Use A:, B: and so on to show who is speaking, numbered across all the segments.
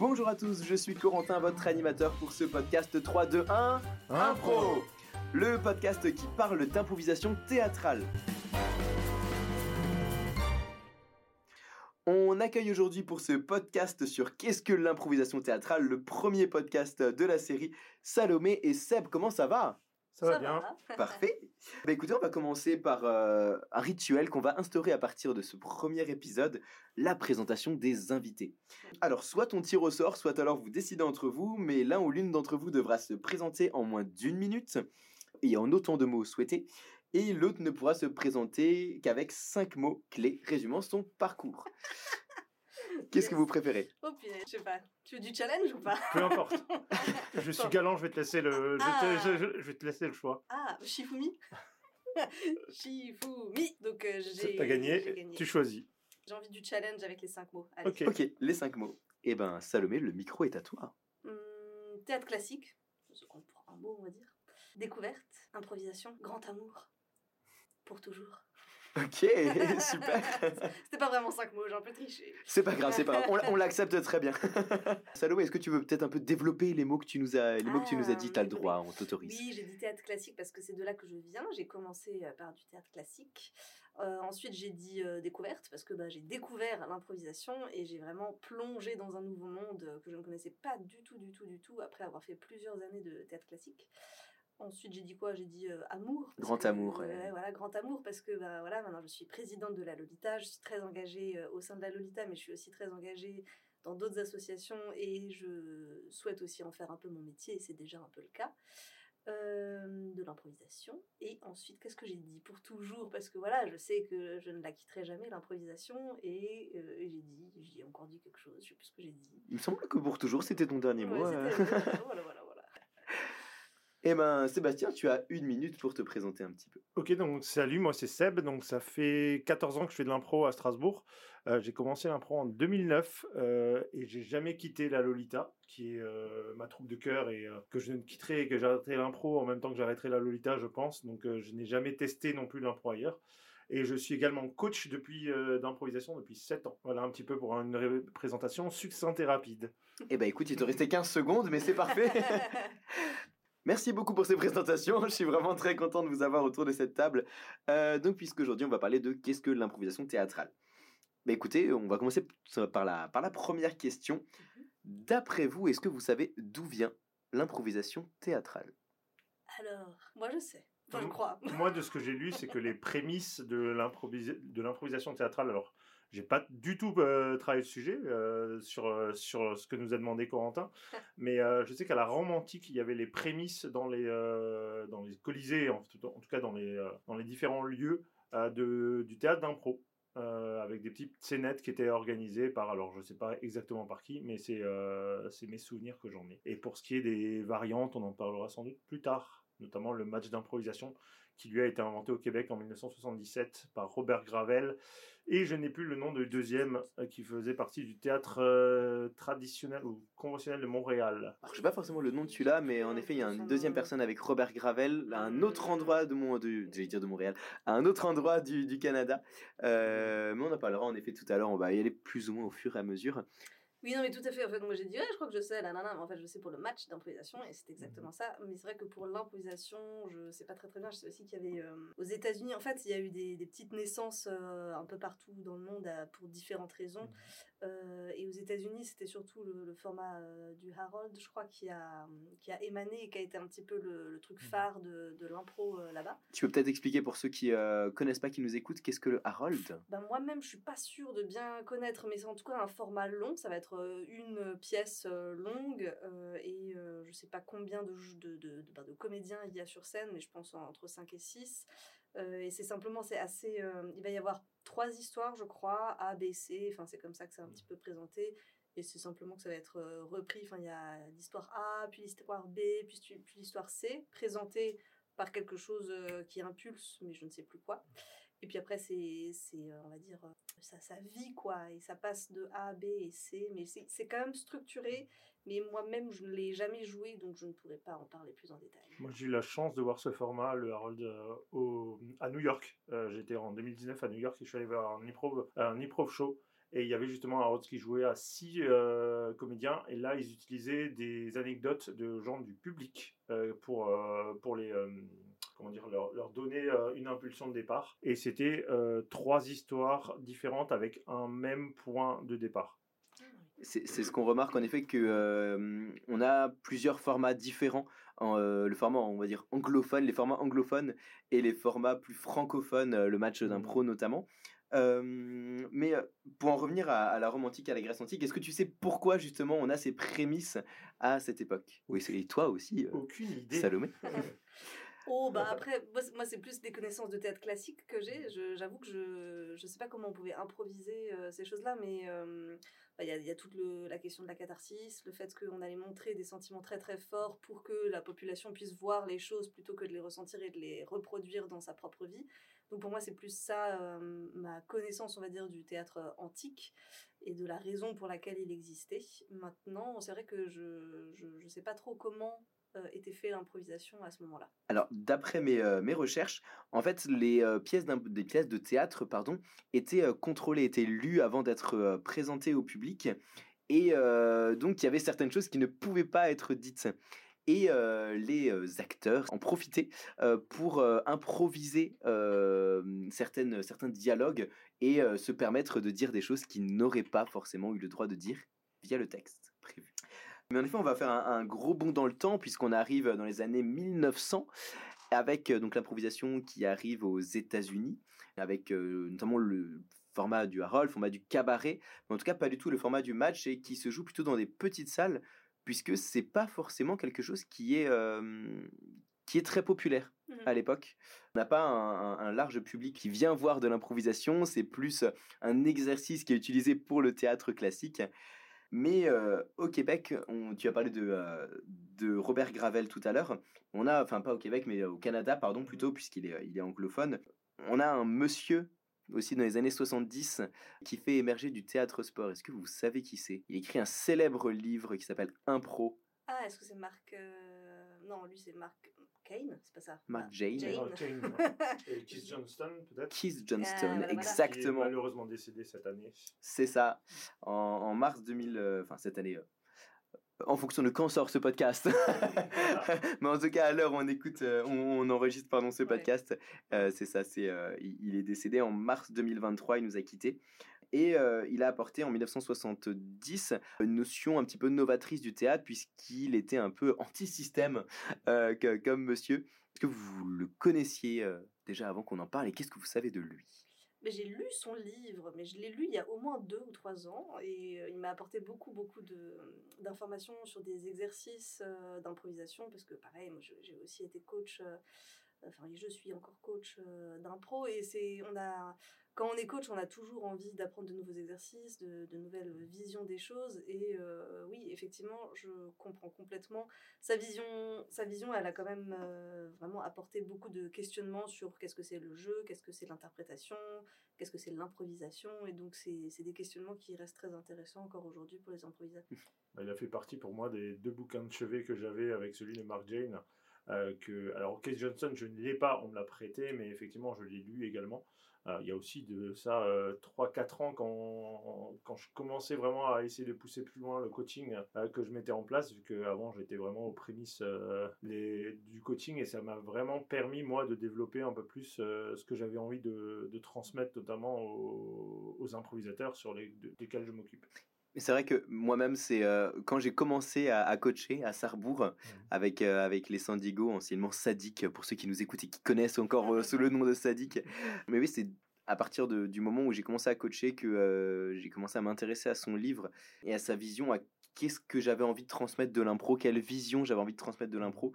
A: Bonjour à tous, je suis Corentin, votre animateur pour ce podcast 3, 2, 1, Impro Le podcast qui parle d'improvisation théâtrale. On accueille aujourd'hui pour ce podcast sur Qu'est-ce que l'improvisation théâtrale, le premier podcast de la série Salomé et Seb. Comment ça va?
B: Ça, va bien.
A: Parfait. Bah écoutez, on va commencer par euh, un rituel qu'on va instaurer à partir de ce premier épisode, la présentation des invités. Alors, soit on tire au sort, soit alors vous décidez entre vous, mais l'un ou l'une d'entre vous devra se présenter en moins d'une minute et en autant de mots souhaités, et l'autre ne pourra se présenter qu'avec cinq mots clés résumant son parcours. Qu'est-ce que vous préférez?
C: Oh punaise, je sais pas. Tu veux du challenge ou pas?
B: Peu importe. je suis galant, je vais te laisser le, je,
C: Ah.
B: te- je- je- je vais te laisser le choix.
C: Ah, Shifumi? Shifumi Donc euh, j'ai
B: T'as gagné,
C: gagné.
B: tu choisis.
C: J'ai envie du challenge avec les cinq mots. Allez.
B: Ok.
A: Ok, les cinq mots. Eh ben, Salomé, le micro est à toi.
C: Hum, théâtre classique, ce qu'on prend un mot on va dire. Découverte, improvisation, grand amour. Pour toujours.
A: Ok, super.
C: C'était pas vraiment cinq mots, j'ai un peu triché.
A: C'est pas grave, c'est pas grave. On, l'accepte très bien. Salomé, est-ce que tu veux peut-être un peu développer les mots que tu nous as, les mots que tu nous as dit? T'as le droit, on t'autorise.
C: Oui, j'ai dit théâtre classique parce que c'est de là que je viens. J'ai commencé euh, par du théâtre classique. Euh, ensuite, j'ai dit euh, découverte parce que bah, j'ai découvert l'improvisation et j'ai vraiment plongé dans un nouveau monde que je ne connaissais pas du tout, du tout, du tout après avoir fait plusieurs années de théâtre classique. Ensuite, j'ai dit quoi? J'ai dit euh, amour.
A: Grand
C: que-
A: amour, ouais,
C: voilà, grand amour parce que bah, voilà, maintenant je suis présidente de la Lolita. Je suis très engagée euh, au sein de la Lolita, mais je suis aussi très engagée dans d'autres associations et je souhaite aussi en faire un peu mon métier et c'est déjà un peu le cas. Euh, de l'improvisation et ensuite qu'est-ce que j'ai dit? Pour toujours parce que voilà je sais que je ne la quitterai jamais l'improvisation et, euh, et j'ai dit j'ai encore dit quelque chose je sais plus ce que j'ai dit
A: Il me semble que pour toujours, c'était ton dernier mot.
C: Ouais,
A: euh.
C: voilà voilà, voilà.
A: Eh ben, Sébastien, tu as une minute pour te présenter un petit peu.
B: Ok, donc salut, moi c'est Seb. Donc ça fait 14 ans que je fais de l'impro à Strasbourg. Euh, j'ai commencé l'impro en 2009 euh, et j'ai jamais quitté la Lolita, qui est euh, ma troupe de cœur et euh, que je ne quitterai et que j'arrêterai l'impro en même temps que j'arrêterai la Lolita, je pense. Donc euh, je n'ai jamais testé non plus l'impro ailleurs. Et je suis également coach depuis euh, d'improvisation depuis 7 ans. Voilà un petit peu pour une ré- présentation succincte et rapide.
A: Eh ben, écoute, il te restait 15 secondes, mais c'est parfait. Merci beaucoup pour ces présentations. Je suis vraiment très content de vous avoir autour de cette table. Euh, donc, puisqu'aujourd'hui, on va parler de qu'est-ce que l'improvisation théâtrale. Bah, écoutez, on va commencer par la, par la première question. D'après vous, est-ce que vous savez d'où vient l'improvisation théâtrale?
C: Alors moi je sais enfin je
B: Mhm.
C: crois
B: Moi, de ce que j'ai lu, c'est que les prémices de l'improvisation théâtrale, alors, j'ai pas du tout euh, travaillé le sujet euh, sur, euh, sur ce que nous a demandé Corentin, mais je sais qu'à la Rome antique, il y avait les prémices dans les, dans les colisées, en, tout- en tout cas dans les, dans les différents lieux de, du théâtre d'impro. euh, avec des petites scénettes qui étaient organisées par, alors je sais pas exactement par qui, mais c'est euh, c'est mes souvenirs que j'en ai. Et pour ce qui est des variantes, on en parlera sans doute plus tard, notamment le match d'improvisation qui lui a été inventé au Québec en 1977 par Robert Gravel. Et je n'ai plus le nom du deuxième euh, qui faisait partie du théâtre euh, traditionnel ou conventionnel de Montréal.
A: Alors, je sais pas forcément le nom de celui-là, mais en effet, il y a une deuxième personne avec Robert Gravel, à un autre endroit de mon, j'allais dire de Montréal, un autre endroit du, du Canada. Euh, mais on en parlera en effet tout à l'heure. On va y aller plus ou moins au fur et à mesure.
C: Oui, non, mais tout à fait. En fait, moi j'ai dit, ouais, je crois que je sais, là, là, là, mais en fait, je sais pour le match d'improvisation, et c'est exactement ça. Mais c'est vrai que pour l'improvisation, je sais pas très très bien. Je sais aussi qu'il y avait euh, aux États-Unis, en fait, il y a eu des, petites naissances euh, un peu partout dans le monde à- pour différentes raisons. Euh, et aux États-Unis, c'était surtout le, le format euh, du Harold, je crois, qui a, qui a émané et qui a été un petit peu le, le truc phare de, de l'impro euh, là-bas.
A: Tu peux peut-être expliquer pour ceux qui euh, connaissent pas, qui nous écoutent, qu'est-ce que le Harold?
C: Ben, moi-même, je suis pas sûre de bien connaître, mais c'est en tout cas un format long. Ça va être une pièce longue et je sais pas combien de, de, de, de- ben, de comédiens il y a sur scène, mais je pense entre 5 et 6. et c'est simplement, c'est assez. euh, il va y avoir trois histoires, je crois, A, B, C. Enfin, c'est comme ça que c'est un petit peu présenté. Et c'est simplement que ça va être euh, repris. Enfin, il y a l'histoire A, puis l'histoire B, puis, l'histoire C, présentée par quelque chose euh, qui impulse, mais je ne sais plus quoi. Et puis après, c'est, c'est euh, on va dire, euh, ça, ça vit, quoi. Et ça passe de A, B et C. Mais c'est, c'est quand même structuré. Mais moi-même, je ne l'ai jamais joué, donc je ne pourrais pas en parler plus en détail.
B: Moi, j'ai eu la chance de voir ce format, le Harold, euh, à New York. Euh, J'étais en 2019 à New York et je suis allé voir un improv, show. Et il y avait justement rôle qui jouait à six comédiens. Et là, ils utilisaient des anecdotes de gens du public pour, pour les comment dire, leur donner une impulsion de départ. Et c'était trois histoires différentes avec un même point de départ.
A: C'est ce qu'on remarque en effet que on a plusieurs formats différents. le format, on va dire anglophone, les formats anglophones et les formats plus francophones, le match d'impro mmh. notamment. mais pour en revenir à, la romantique, à la Grèce antique, est-ce que tu sais pourquoi justement on a ces prémices à cette époque? Oui, et toi aussi,
B: Aucune idée.
A: Salomé.
C: Oh, bah après, moi, c'est plus des connaissances de théâtre classique que j'ai. J'avoue que je ne sais pas comment on pouvait improviser ces choses-là, mais il y, a, toute la question de la catharsis, le fait qu'on allait montrer des sentiments très très forts pour que la population puisse voir les choses plutôt que de les ressentir et de les reproduire dans sa propre vie. Donc pour moi, c'est plus ça ma connaissance, on va dire, du théâtre antique et de la raison pour laquelle il existait. Maintenant, c'est vrai que je ne sais pas trop comment euh, était fait l'improvisation à ce moment-là
A: Alors, d'après mes, euh, mes, recherches, en fait, les euh, pièces des pièces de théâtre pardon, étaient contrôlées, étaient lues avant d'être présentées au public. Et donc, il y avait certaines choses qui ne pouvaient pas être dites. Et les acteurs en profitaient pour improviser certaines, certains dialogues et se permettre de dire des choses qu'ils n'auraient pas forcément eu le droit de dire via le texte prévu. Mais en effet, on va faire un, gros bond dans le temps puisqu'on arrive dans les années 1900 avec donc l'improvisation qui arrive aux États-Unis avec notamment le format du Harold, format du cabaret, mais en tout cas pas du tout le format du match et qui se joue plutôt dans des petites salles puisque c'est pas forcément quelque chose qui est euh, qui est très populaire mmh à l'époque. On n'a pas un, large public qui vient voir de l'improvisation, c'est plus un exercice qui est utilisé pour le théâtre classique. Mais au Québec, on, tu as parlé de, de Robert Gravel tout à l'heure. On a, enfin pas au Québec, mais au Canada, pardon, plutôt, puisqu'il est, il est anglophone. On a un monsieur aussi dans les années 70 qui fait émerger du théâtre sport. Est-ce que vous savez qui c'est? Il écrit un célèbre livre qui s'appelle Impro.
C: Ah, est-ce que c'est Marc Non, lui c'est Marc c'est pas ça?
A: Mark Jane.
B: Keith Johnston, peut-être?
A: Keith Johnston, ah, exactement.
B: Qui est malheureusement décédé cette année.
A: C'est ça. En, mars 2000, euh, enfin cette année, euh, en fonction de quand sort ce podcast. Mais en tout cas, à l'heure où on écoute, euh, on, enregistre pardon, ce podcast, c'est ça, c'est, il, est décédé en mars 2023, il nous a quittés. Et il a apporté en 1970 une notion un petit peu novatrice du théâtre, puisqu'il était un peu anti-système comme monsieur. Est-ce que vous le connaissiez déjà avant qu'on en parle et qu'est-ce que vous savez de lui?
C: J'ai lu son livre, mais je l'ai lu il y a au moins deux ou trois ans et il m'a apporté beaucoup, beaucoup d'informations sur des exercices d'improvisation parce que, pareil, moi j'ai aussi été coach, enfin, je suis encore coach d'impro et c'est, on a, quand on est coach, on a toujours envie d'apprendre de nouveaux exercices, de, nouvelles visions des choses. Et euh, oui, effectivement, je comprends complètement sa vision. Sa vision, elle a quand même euh, vraiment apporté beaucoup de questionnements sur qu'est-ce que c'est le jeu, qu'est-ce que c'est l'interprétation, qu'est-ce que c'est l'improvisation. Et donc, c'est des questionnements qui restent très intéressants encore aujourd'hui pour les improvisateurs.
B: Bah, il a fait partie pour moi des deux bouquins de chevet que j'avais avec celui de Mark Jane. Euh, alors, Case Johnson, je ne l'ai pas, on me l'a prêté, mais effectivement, je l'ai lu également. Euh, il y a aussi de ça 3-4 euh, ans quand, quand je commençais vraiment à essayer de pousser plus loin le coaching euh, que je mettais en place, vu qu'avant j'étais vraiment aux prémices du coaching et ça m'a vraiment permis moi de développer un peu plus ce que j'avais envie de, de, transmettre notamment aux, improvisateurs sur les, desquels je m'occupe.
A: Mais c'est vrai que moi-même, c'est quand j'ai commencé à, coacher à Sarrebourg mmh. avec, avec les Sandigo, anciennement Sadik, pour ceux qui nous écoutent et qui connaissent encore sous le nom de Sadik. Mais oui, c'est à partir de, du moment où j'ai commencé à coacher que j'ai commencé à m'intéresser à son livre et à sa vision, à qu'est-ce que j'avais envie de transmettre de l'impro, quelle vision j'avais envie de transmettre de l'impro.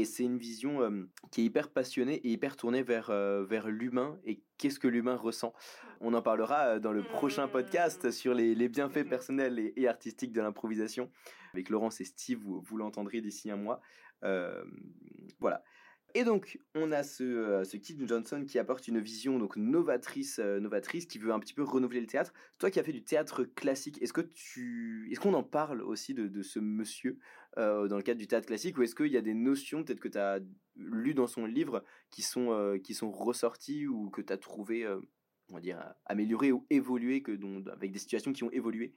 A: Et c'est une vision qui est hyper passionnée et hyper tournée vers, vers l'humain et qu'est-ce que l'humain ressent? On en parlera dans le prochain podcast mmh. sur les, les bienfaits personnels et, artistiques de l'improvisation. Avec Laurence et Steve, vous, vous l'entendrez d'ici un mois. voilà. Et donc, on a ce, ce Keith Johnson qui apporte une vision donc novatrice, euh, novatrice, qui veut un petit peu renouveler le théâtre. Toi qui as fait du théâtre classique, est-ce que tu, est-ce qu'on en parle aussi de, de ce monsieur? Euh, dans le cadre du théâtre classique, ou est-ce qu'il y a des notions peut-être que tu as lues dans son livre qui sont, qui sont ressorties ou que tu as trouvé on va dire, amélioré ou évolué que, dont, avec des situations qui ont évolué?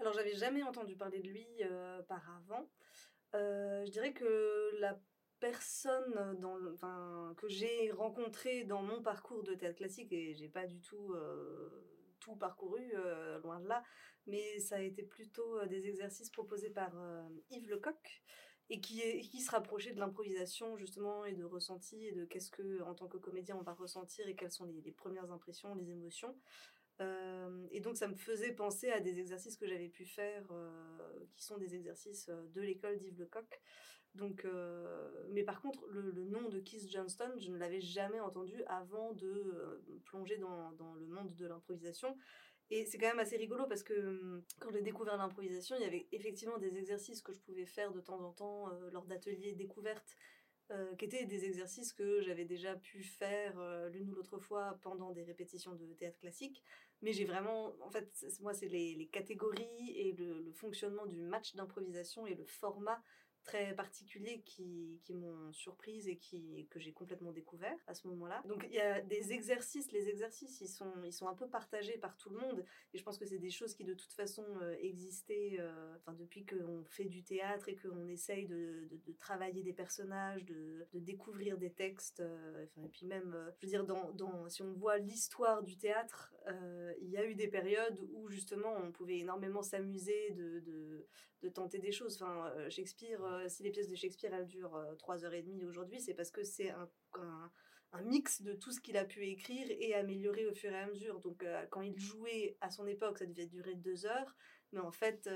C: Alors, j'avais jamais entendu parler de lui par avant. je dirais que la personne dans que j'ai rencontrée dans mon parcours de théâtre classique, et j'ai pas du tout parcouru, loin de là, mais ça a été plutôt des exercices proposés par Yves Lecoq, et qui, est, qui se rapprochait de l'improvisation justement et de ressenti et de qu'est-ce que en tant que comédien on va ressentir et quelles sont les, premières impressions, les émotions. Euh, et donc ça me faisait penser à des exercices que j'avais pu faire euh, qui sont des exercices euh, de l'école d'Yves Lecoq. Donc, mais par contre, le, nom de Keith Johnston, je ne l'avais jamais entendu avant de plonger dans, dans, le monde de l'improvisation. Et c'est quand même assez rigolo parce que hum, quand j'ai découvert l'improvisation, il y avait effectivement des exercices que je pouvais faire de temps en temps euh, lors d'ateliers découvertes, euh, qui étaient des exercices que j'avais déjà pu faire euh, l'une ou l'autre fois pendant des répétitions de théâtre classique. Mais j'ai vraiment, en fait, moi, c'est les, les, catégories et le, le fonctionnement du match d'improvisation et le format très particuliers qui, qui m'ont surprise et qui, que j'ai complètement découvert à ce moment-là. Donc il y a des exercices, les exercices, ils sont, ils sont un peu partagés par tout le monde et je pense que c'est des choses qui de toute façon euh, existaient euh, enfin, depuis qu'on fait du théâtre et qu'on essaye de, de, travailler des personnages, de, de découvrir des textes. Euh, enfin, et puis même, je veux dire, dans, dans, si on voit l'histoire du théâtre, il y a eu des périodes où justement on pouvait énormément s'amuser de, de, de tenter des choses. Enfin, Shakespeare euh, si les pièces de Shakespeare elles durent euh, trois heures et demie aujourd'hui, c'est parce que c'est un, un, mix de tout ce qu'il a pu écrire et améliorer au fur et à mesure. Donc euh, quand il jouait à son époque, ça devait durer deux heures. Mais en fait,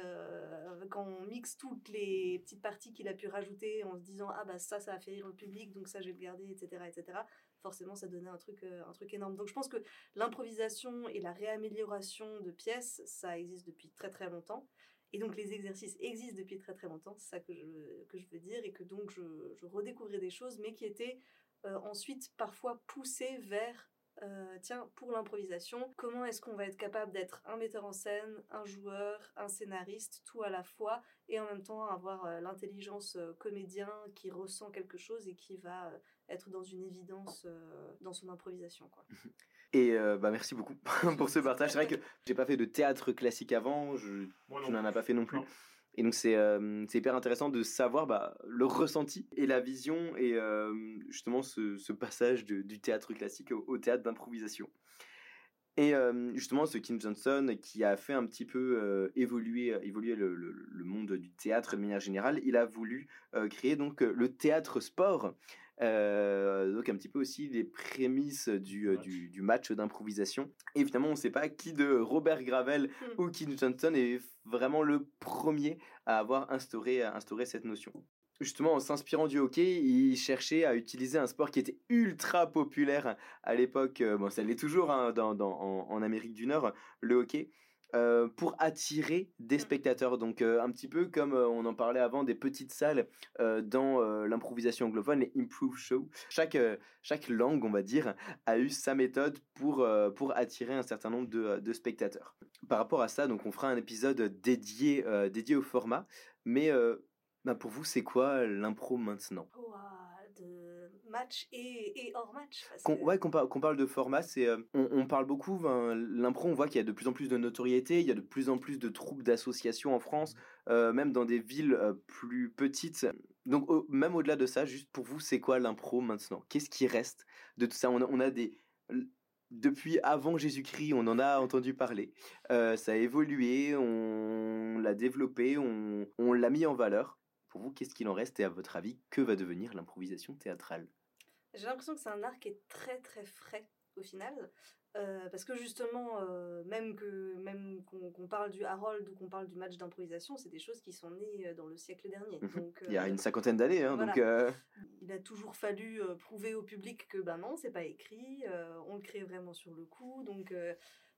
C: quand on mixe toutes les petites parties qu'il a pu rajouter en se disant ah bah ça ça a fait rire le public donc ça je vais le garder etc etc forcément ça donnait un truc un truc énorme donc je pense que l'improvisation et la réamélioration de pièces ça existe depuis très très longtemps et donc les exercices existent depuis très très longtemps, c'est ça que je, que je veux dire, et que donc je, je redécouvrais des choses, mais qui étaient euh, ensuite parfois poussées vers, euh, tiens, pour l'improvisation, comment est-ce qu'on va être capable d'être un metteur en scène, un joueur, un scénariste, tout à la fois, et en même temps avoir euh, l'intelligence comédien qui ressent quelque chose et qui va être dans une évidence dans son improvisation.
A: Et euh, bah merci beaucoup pour ce partage. C'est vrai que j'ai pas fait de théâtre classique avant, je, n'en ai pas fait non plus. Et donc c'est euh, hyper intéressant de savoir bah, le ressenti et la vision et euh, justement ce, ce passage de, du théâtre classique au, théâtre d'improvisation. Et justement ce Kim Johnson qui a fait un petit peu évoluer, évoluer le, le, le, monde du théâtre de manière générale, il a voulu créer donc le théâtre sport euh, donc un petit peu aussi les prémices du, euh, du, du match d'improvisation. Et finalement, on ne sait pas qui de Robert Gravel hmm. ou Kim Johnson est vraiment le premier à avoir instauré, à instauré cette notion justement en s'inspirant du hockey, il cherchait à utiliser un sport qui était ultra populaire à l'époque, euh, bon ça l'est toujours hein, dans, dans, en, en, Amérique du Nord, le hockey, euh, pour attirer des mmh. spectateurs. Donc euh, un petit peu comme euh, on en parlait avant des petites salles dans l'improvisation anglophone, les improve shows. Chaque, chaque langue, on va dire, a eu sa méthode pour, pour attirer un certain nombre de, de, spectateurs. Par rapport à ça, donc on fera un épisode dédié, dédié au format. Mais bah, pour vous, c'est quoi l'impro maintenant?
C: Match et, hors match.
A: Ouais, qu'on parle de format, c'est euh, on, parle beaucoup. L'impro, on voit qu'il y a de plus en plus de notoriété, il y a de plus en plus de troupes d'associations en France, euh, même dans des villes euh, plus petites. Donc même au-delà de ça, juste pour vous, c'est quoi l'impro maintenant? Qu'est-ce qui reste de tout ça? On a, on a des depuis avant Jésus-Christ, on en a entendu parler. ça a évolué, on l'a développé, on, on l'a mis en valeur. Pour vous, qu'est-ce qu'il en reste et à votre avis, que va devenir l'improvisation théâtrale?
C: J'ai l'impression que c'est un art qui est très très frais au final. Euh, parce que justement, euh, même que même qu'on parle du Harold ou qu'on parle du match d'improvisation, c'est des choses qui sont nées euh, dans le siècle dernier.
A: Mhm. Il y a une cinquantaine d'années. Hein, donc
C: Il a toujours fallu prouver au public que ben non, c'est pas écrit, on le crée vraiment sur le coup. Donc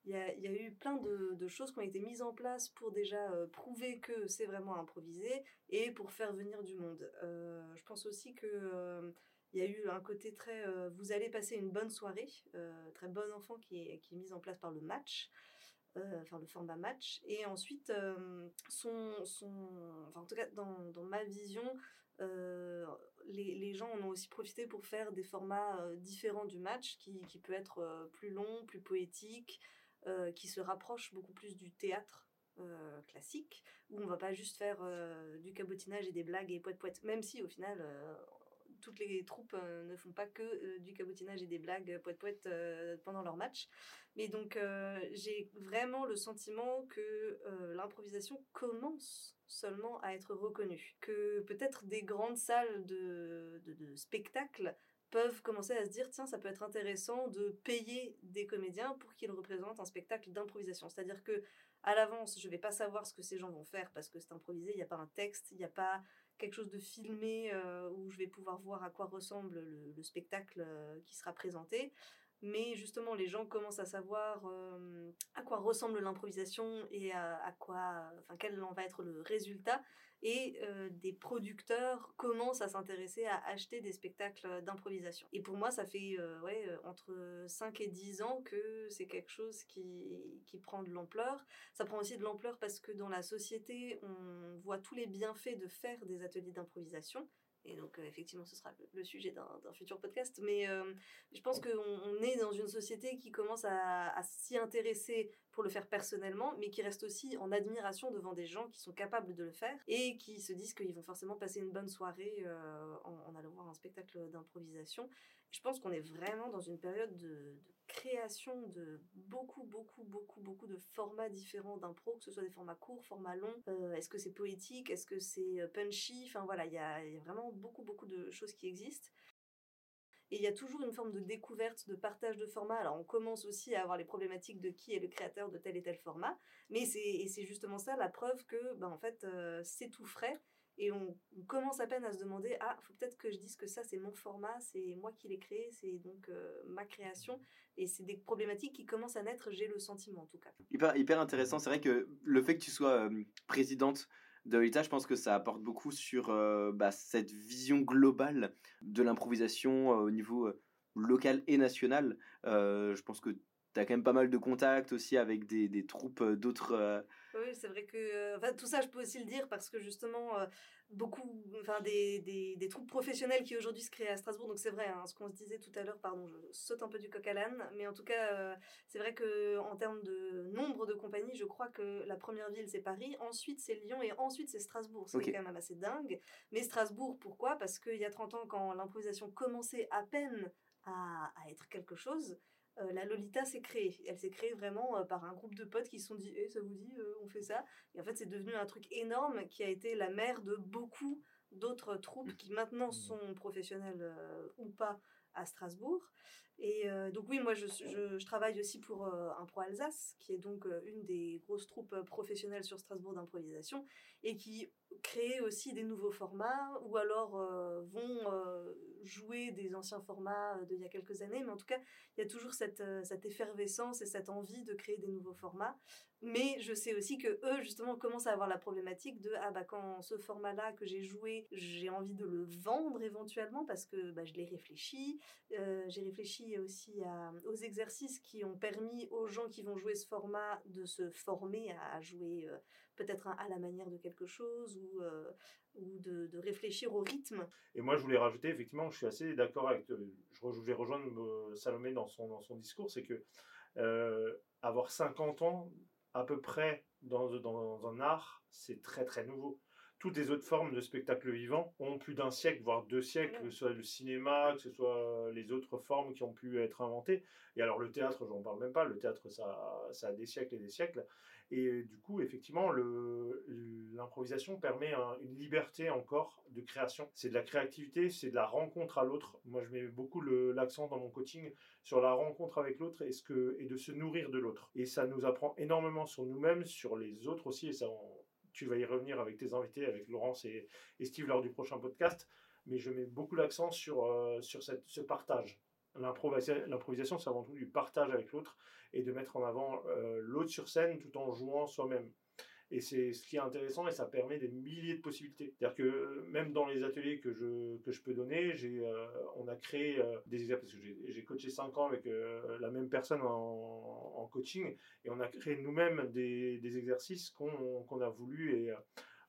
C: il y, a, y, a, eu plein de, de, choses qui ont été mises en place pour déjà prouver que c'est vraiment improvisé et pour faire venir du monde. je pense aussi que il y a eu un côté très euh, vous allez passer une bonne soirée, euh, très bon enfant qui est, qui est mise en place par le match, euh, enfin le format match. Et ensuite, son, son, enfin, en tout cas dans, dans ma vision, les, les, gens en ont aussi profité pour faire des formats différents du match, qui, qui peut être plus long, plus poétique, qui se rapproche beaucoup plus du théâtre classique, où on va pas juste faire du cabotinage et des blagues et poète poète, même si au final toutes les troupes ne font pas que du cabotinage et des blagues poète poète pendant leur match. Mais donc j'ai vraiment le sentiment que l'improvisation commence seulement à être reconnue, que peut-être des grandes salles de, de, de spectacle peuvent commencer à se dire tiens ça peut être intéressant de payer des comédiens pour qu'ils représentent un spectacle d'improvisation c'est à dire que à l'avance je vais pas savoir ce que ces gens vont faire parce que c'est improvisé il n'y a pas un texte il n'y a pas quelque chose de filmé euh, où je vais pouvoir voir à quoi ressemble le, spectacle euh, qui sera présenté. Mais justement les gens commencent à savoir euh, à quoi ressemble l'improvisation et à, quoi enfin quel en va être le résultat et euh, des producteurs commencent à s'intéresser à acheter des spectacles d'improvisation. Et pour moi, ça fait euh, ouais, euh, entre 5 et 10 ans que c'est quelque chose qui, qui prend de l'ampleur. Ça prend aussi de l'ampleur parce que dans la société, on voit tous les bienfaits de faire des ateliers d'improvisation. Et donc, euh, effectivement, ce sera le, sujet d'un futur podcast. Mais euh, je pense qu'on on est dans une société qui commence à, s'y intéresser pour le faire personnellement, mais qui reste aussi en admiration devant des gens qui sont capables de le faire et qui se disent qu'ils vont forcément passer une bonne soirée euh, en, allant voir un spectacle d'improvisation. Je pense qu'on est vraiment dans une période de création de beaucoup, beaucoup, beaucoup, beaucoup de formats différents d'impro, que ce soit des formats courts, formats longs. Euh, est-ce que c'est poétique? Est-ce que c'est euh, punchy? Enfin voilà, il y a, vraiment beaucoup, beaucoup de choses qui existent. Et il y a toujours une forme de découverte, de partage de formats. Alors on commence aussi à avoir les problématiques de qui est le créateur de tel et tel format. Mais c'est justement ça la preuve que ben, en fait, euh, c'est tout frais et on, commence à peine à se demander ah faut peut-être que je dise que ça c'est mon format c'est moi qui l'ai créé c'est donc euh, ma création et c'est des problématiques qui commencent à naître j'ai le sentiment en tout cas
A: hyper hyper intéressant c'est vrai que le fait que tu sois euh, présidente de l'État, je pense que ça apporte beaucoup sur euh, bah, cette vision globale de l'improvisation au niveau local et national. je pense que tu as quand même pas mal de contacts aussi avec des, troupes d'autres
C: oui, c'est vrai que euh, tout ça, je peux aussi le dire parce que justement, euh, beaucoup, enfin, des, des, des, troupes professionnelles qui aujourd'hui se créent à Strasbourg, donc c'est vrai, hein, ce qu'on se disait tout à l'heure, pardon, je saute un peu du coq à l'âne, mais en tout cas, euh, c'est vrai que en termes de nombre de compagnies, je crois que la première ville c'est Paris, ensuite c'est Lyon et ensuite c'est Strasbourg. C'est quand même assez dingue. Mais Strasbourg, pourquoi? Parce qu'il y a 30 ans, quand l'improvisation commençait à peine à, à être quelque chose, euh, la Lolita s'est créée. Elle s'est créée vraiment euh, par un groupe de potes qui se sont dit Eh, ça vous dit, euh, on fait ça? Et en fait, c'est devenu un truc énorme qui a été la mère de beaucoup d'autres troupes qui maintenant mmh. sont professionnelles ou pas à Strasbourg. Et donc oui, moi je, travaille aussi pour un Pro Alsace, qui est donc une des grosses troupes professionnelles sur Strasbourg d'improvisation, et qui créer aussi des nouveaux formats ou alors euh, vont euh, jouer des anciens formats d'il y a quelques années. Mais en tout cas, il y a toujours cette, euh, cette effervescence et cette envie de créer des nouveaux formats. Mais je sais aussi que eux, justement, commencent à avoir la problématique de ah bah quand ce format-là que j'ai joué, j'ai envie de le vendre éventuellement parce que bah, je l'ai réfléchi. j'ai réfléchi aussi aux exercices qui ont permis aux gens qui vont jouer ce format de se former à, jouer peut-être à la manière de quelque chose ou, euh, de, réfléchir au rythme.
B: Et moi, je voulais rajouter, effectivement, je suis assez d'accord avec, euh, je vais rejoindre euh, Salomé dans son, dans son discours, c'est que avoir 50 ans à peu près dans, dans un art, c'est très très nouveau toutes les autres formes de spectacle vivant ont plus d'un siècle, voire deux siècles, que ce soit le cinéma, que ce soit les autres formes qui ont pu être inventées. Et alors le théâtre, j'en parle même pas, le théâtre, ça, a des siècles et des siècles. Et du coup, effectivement, l'improvisation permet une liberté encore de création. C'est de la créativité, c'est de la rencontre à l'autre. Moi, je mets beaucoup l'accent dans mon coaching sur la rencontre avec l'autre et, et de se nourrir de l'autre. Et ça nous apprend énormément sur nous-mêmes, sur les autres aussi. Et ça, tu vas y revenir avec tes invités, avec Laurence et, Steve lors du prochain podcast. Mais je mets beaucoup l'accent sur, euh, ce partage. L'improvisation, c'est avant tout du partage avec l'autre et de mettre en avant euh, l'autre sur scène tout en jouant soi-même. Et c'est ce qui est intéressant et ça permet des milliers de possibilités. C'est-à-dire que même dans les ateliers que je, que je peux donner, j'ai, euh, on a créé des exercices, parce que j'ai, coaché 5 ans avec la même personne en, en, coaching, et on a créé nous-mêmes des, des exercices qu'on, qu'on a voulu et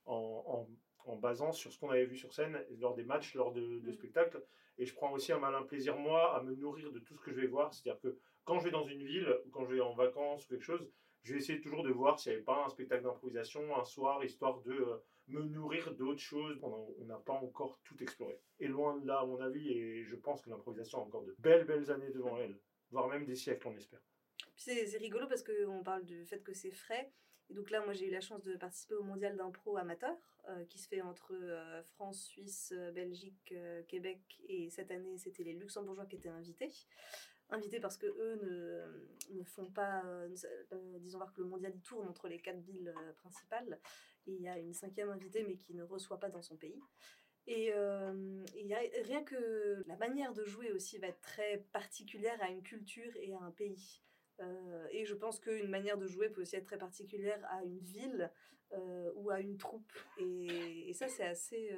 B: en, en en basant sur ce qu'on avait vu sur scène lors des matchs, lors de, de
C: Mm.
B: spectacles. Et je prends aussi un malin plaisir, moi, à me nourrir de tout ce que je vais voir. C'est-à-dire que quand je vais dans une ville, ou quand je vais en vacances ou quelque chose, je vais essayer toujours de voir s'il n'y avait pas un spectacle d'improvisation un soir, histoire de euh, me nourrir d'autres choses. On n'a pas encore tout exploré. Et loin de là, à mon avis, et je pense que l'improvisation a encore de belles, belles années devant elle, voire même des siècles, on espère.
C: C'est rigolo parce qu'on parle du fait que c'est frais. Et donc là, moi, j'ai eu la chance de participer au mondial d'impro amateur euh, qui se fait entre euh, France, Suisse, Belgique, Québec. Et cette année, c'était les Luxembourgeois qui étaient invités. Invités parce que eux ne, ne font pas, euh, euh, disons voir que le mondial tourne entre les quatre villes euh, principales. Il y a une cinquième invitée, mais qui ne reçoit pas dans son pays. Et euh, a rien que la manière de jouer aussi va être très particulière à une culture et à un pays. Et je pense qu'une manière de jouer peut aussi être très particulière à une ville ou à une troupe. Et, et ça, c'est assez,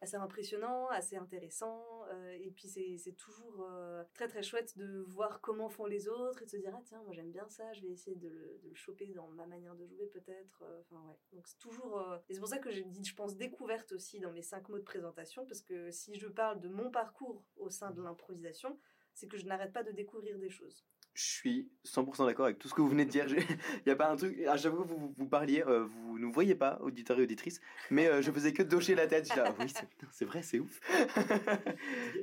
C: assez impressionnant, assez intéressant. euh, et puis, c'est toujours euh, très, très chouette de voir comment font les autres et de se dire, ah tiens, moi j'aime bien ça, je vais essayer de le, de le choper dans ma manière de jouer peut-être. Euh, Enfin, ouais. Donc, c'est toujours. Et c'est pour ça que j'ai dit, je pense, découverte aussi dans mes cinq mots de présentation, parce que si je parle de mon parcours au sein de l'improvisation, c'est que je n'arrête pas de découvrir des choses.
A: Je suis 100% d'accord avec tout ce que vous venez de dire. Il n'y a pas un truc. À chaque que vous, vous parliez, euh, vous ne voyez pas, auditeurs et auditrices, mais euh, je faisais que de hocher la tête. Là, oui, c'est- vrai, c'est ouf.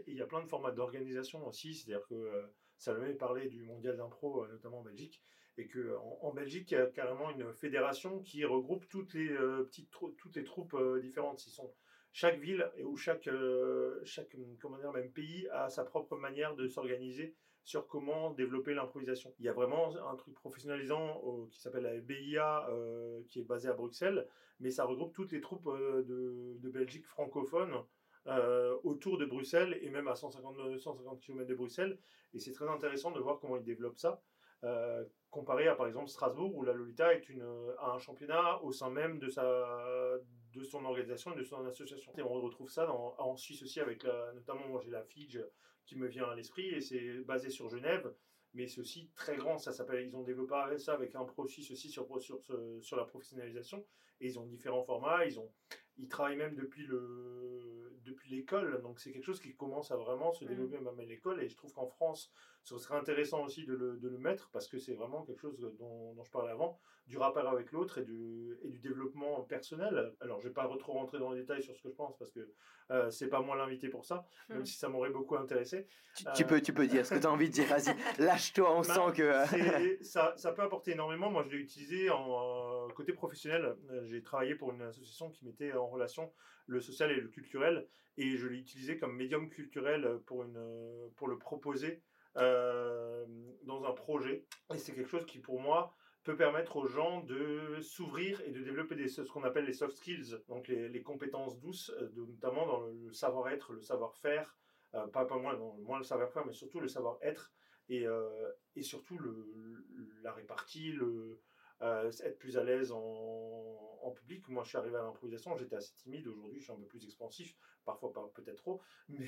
B: Il y a- plein de formats d'organisation aussi, c'est-à-dire que euh, Salomé parlait du mondial d'impro, euh, notamment en Belgique, et que en, Belgique, il y a carrément une fédération qui regroupe toutes les euh, petites toutes les troupes différentes. Chaque ville ou chaque chaque comment dire, même pays a sa propre manière de s'organiser sur comment développer l'improvisation. Il y a vraiment un truc professionnalisant euh, qui s'appelle la BIA, euh, qui est basé à Bruxelles, mais ça regroupe toutes les troupes euh, de, Belgique francophone autour de Bruxelles et même à 150, 150 km de Bruxelles. Et c'est très intéressant de voir comment ils développent ça, comparé à par exemple Strasbourg, où la Lolita est a un championnat au sein même de, sa, de son organisation et de son association. Et on retrouve ça dans- en Suisse aussi, avec notamment moi j'ai la FIGE qui me vient à l'esprit, et c'est basé sur Genève. Mais c'est aussi très grand, ça s'appelle. Ils ont développé ça avec un pro suisse aussi sur, sur, sur la professionnalisation. Et ils ont différents formats. Ils ont, ils travaillent même depuis le depuis l'école donc c'est quelque chose qui commence à vraiment se
C: Mm.
B: développer même à l'école et je trouve qu'en France ce serait intéressant aussi de le, de le mettre parce que c'est vraiment quelque chose dont, dont je parlais avant du rapport avec l'autre et du, et du développement personnel alors je vais pas trop rentrer dans les détails sur ce que je pense parce que euh, c'est pas moi l'invité pour ça même
C: Mm.
B: si ça m'aurait beaucoup intéressé
A: Tu, tu
B: Euh,
A: peux, tu peux dire ce que tu as envie de dire. Vas-y, lâche-toi, on
B: Bah,
A: sent que. euh,
B: ça, ça peut apporter énormément. Moi, je l'ai utilisé en euh, côté professionnel. J'ai travaillé pour une association qui mettait en relation le social et le culturel, et je l'ai utilisé comme médium culturel pour, une, euh, pour le proposer euh, dans un projet. Et c'est quelque chose qui, pour moi, peut permettre aux gens de s'ouvrir et de développer des, ce qu'on appelle les soft skills, donc les, compétences douces, euh, notamment dans le savoir-être, le savoir-faire, euh, pas, pas moins, moins le savoir-faire, mais surtout le savoir-être, et, euh, et surtout le, la répartie, le, euh, être plus à l'aise en, public. Moi, je suis arrivé à l'improvisation, j'étais assez timide, aujourd'hui je suis un peu plus expansif, parfois peut-être trop, mais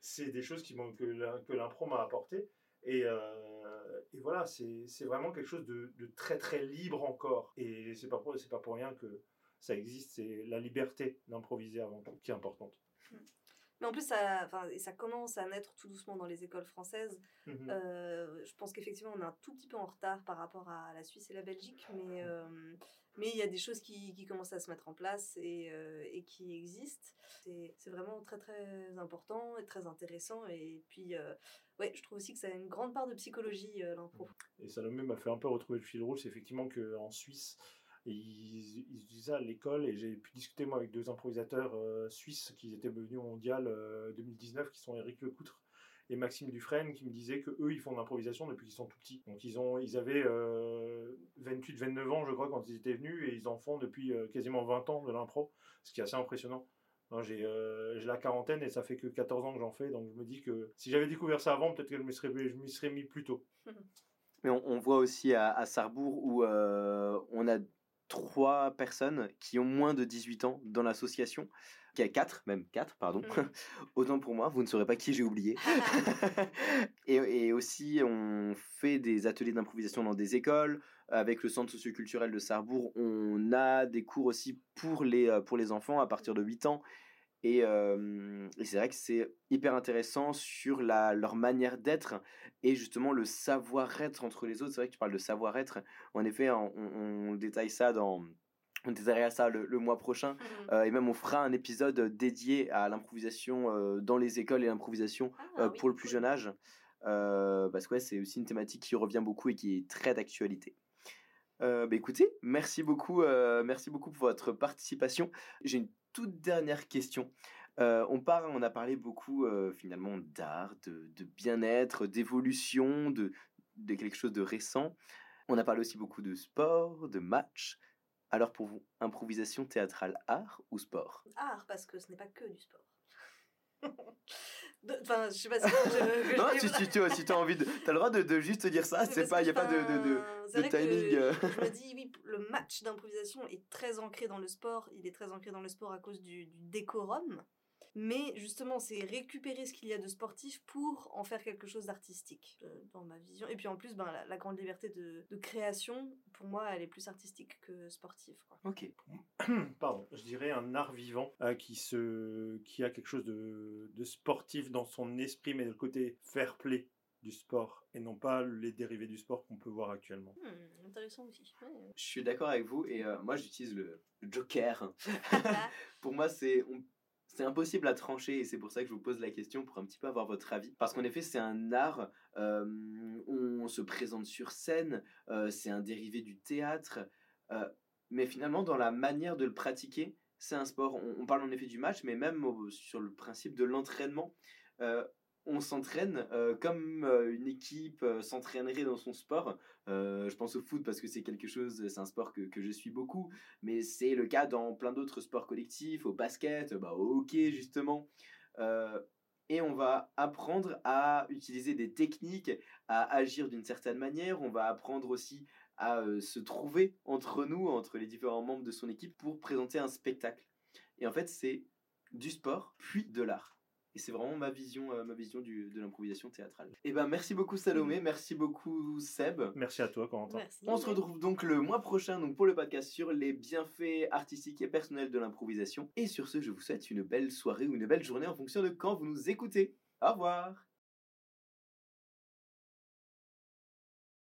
B: c'est des choses qui que, l'im- que l'impro m'a apporté. Et, euh, voilà, c'est vraiment quelque chose de, très très libre encore. Et c'est pas, pas pour rien que ça existe, c'est la liberté d'improviser avant tout qui est importante.
C: Mais en plus, ça, et ça commence à naître tout doucement dans les écoles françaises.
B: Mhm.
C: Euh, je pense qu'effectivement, on est un tout petit peu en retard par rapport à la Suisse et la Belgique, mais euh, mais il y a des choses qui, qui commencent à se mettre en place et, euh, et qui existent. C'est c'est vraiment très très important et très intéressant. Et puis, ouais, je trouve aussi que ça a une grande part de psychologie, l'impro.
B: Et Salomé m'a fait un peu retrouver le fil rouge. C'est effectivement qu'en Suisse, ils, ils utilisent ça à l'école. Et j'ai pu discuter moi avec deux improvisateurs euh, suisses qui étaient venus au mondial euh, 2019, qui sont Eric Lecoutre et Maxime Dufresne, qui me disaient que eux ils font de l'improvisation depuis qu'ils sont tout petits. Donc ils, ont, ils avaient 28-29 ans, je crois, quand ils étaient venus. Et ils en font depuis euh, quasiment 20 ans de l'impro, ce qui est assez impressionnant. Moi, J'ai euh, la quarantaine et ça fait que 14 ans que j'en fais, donc je me dis que si j'avais découvert ça avant, peut-être que je m'y serais, mis plus tôt.
A: Mais on, voit aussi à, à Sarrebourg où euh, on a trois personnes qui ont moins de 18 ans dans l'association. Qui a quatre, même quatre, pardon.
C: Mm.
A: Autant pour moi, vous ne saurez pas qui j'ai oublié. et, et aussi, on fait des ateliers d'improvisation dans des écoles. avec le centre socioculturel de Sarrebourg, on a des cours aussi pour les, pour les enfants à partir de 8 ans. Et, c'est vrai que c'est hyper intéressant sur la, leur manière d'être et justement le savoir-être entre les autres. C'est vrai que tu parles de savoir-être. En effet, on, détaille ça dans... On détaillera ça le, mois prochain. Mmh et même on fera un épisode dédié à l'improvisation dans les écoles et l'improvisation ah pour le plus jeune âge. parce que c'est aussi une thématique qui revient beaucoup et qui est très d'actualité. bah écoutez, merci beaucoup, merci beaucoup pour votre participation. J'ai une toute dernière question. on, parle, on a parlé beaucoup finalement d'art, de, bien-être, d'évolution, de, de, quelque chose de récent. On a parlé aussi beaucoup de sport, de match. Alors pour vous, improvisation théâtrale, art ou sport?
C: Art, parce que ce n'est pas que du sport. Enfin, je sais pas si.
A: Je, non, tu, si tu as envie de. Tu as le droit de, de juste dire ça, c'est pas. Il n'y a pas de, de, de timing.
C: je me dis, oui, le match d'improvisation est très ancré dans le sport. Il est très ancré dans le sport à cause du, du décorum. Mais justement, c'est récupérer ce qu'il y a de sportif pour en faire quelque chose d'artistique, euh, dans ma vision. Et puis en plus, ben, la, grande liberté de, de, création, pour moi, elle est plus artistique que sportive. Quoi.
A: Ok.
B: Pardon, je dirais un art vivant euh, qui, se, qui a quelque chose de, de sportif dans son esprit, mais le côté fair play du sport et non pas les dérivés du sport qu'on peut voir actuellement.
C: Hmm, intéressant aussi.
A: Je suis d'accord avec vous et euh, moi j'utilise le joker. Pour moi c'est c'est impossible à trancher et c'est pour ça que je vous pose la question pour un petit peu avoir votre avis. Parce qu'en effet, c'est un art, euh, on se présente sur scène, euh, c'est un dérivé du théâtre, euh, mais finalement, dans la manière de le pratiquer, c'est un sport. On, parle en effet du match, mais même sur le principe de l'entraînement on s'entraîne euh, comme euh, une équipe euh, s'entraînerait dans son sport. je pense au foot parce que c'est quelque chose, c'est un sport que, je suis beaucoup, mais c'est le cas dans plein d'autres sports collectifs, au basket, bah, au hockey justement. et on va apprendre à utiliser des techniques, à agir d'une certaine manière. On va apprendre aussi à se trouver entre nous, entre les différents membres de son équipe, pour présenter un spectacle. Et en fait, c'est du sport, puis de l'art. Et c'est vraiment ma vision, euh, ma vision du, de l'improvisation théâtrale. Et eh ben merci beaucoup Salomé, mm. merci beaucoup Seb.
B: Merci à toi Corentin.
A: On se retrouve donc le mois prochain donc pour le podcast sur les bienfaits artistiques et personnels de l'improvisation. Et sur ce, je vous souhaite une belle soirée ou une belle journée en fonction de quand vous nous écoutez. Au revoir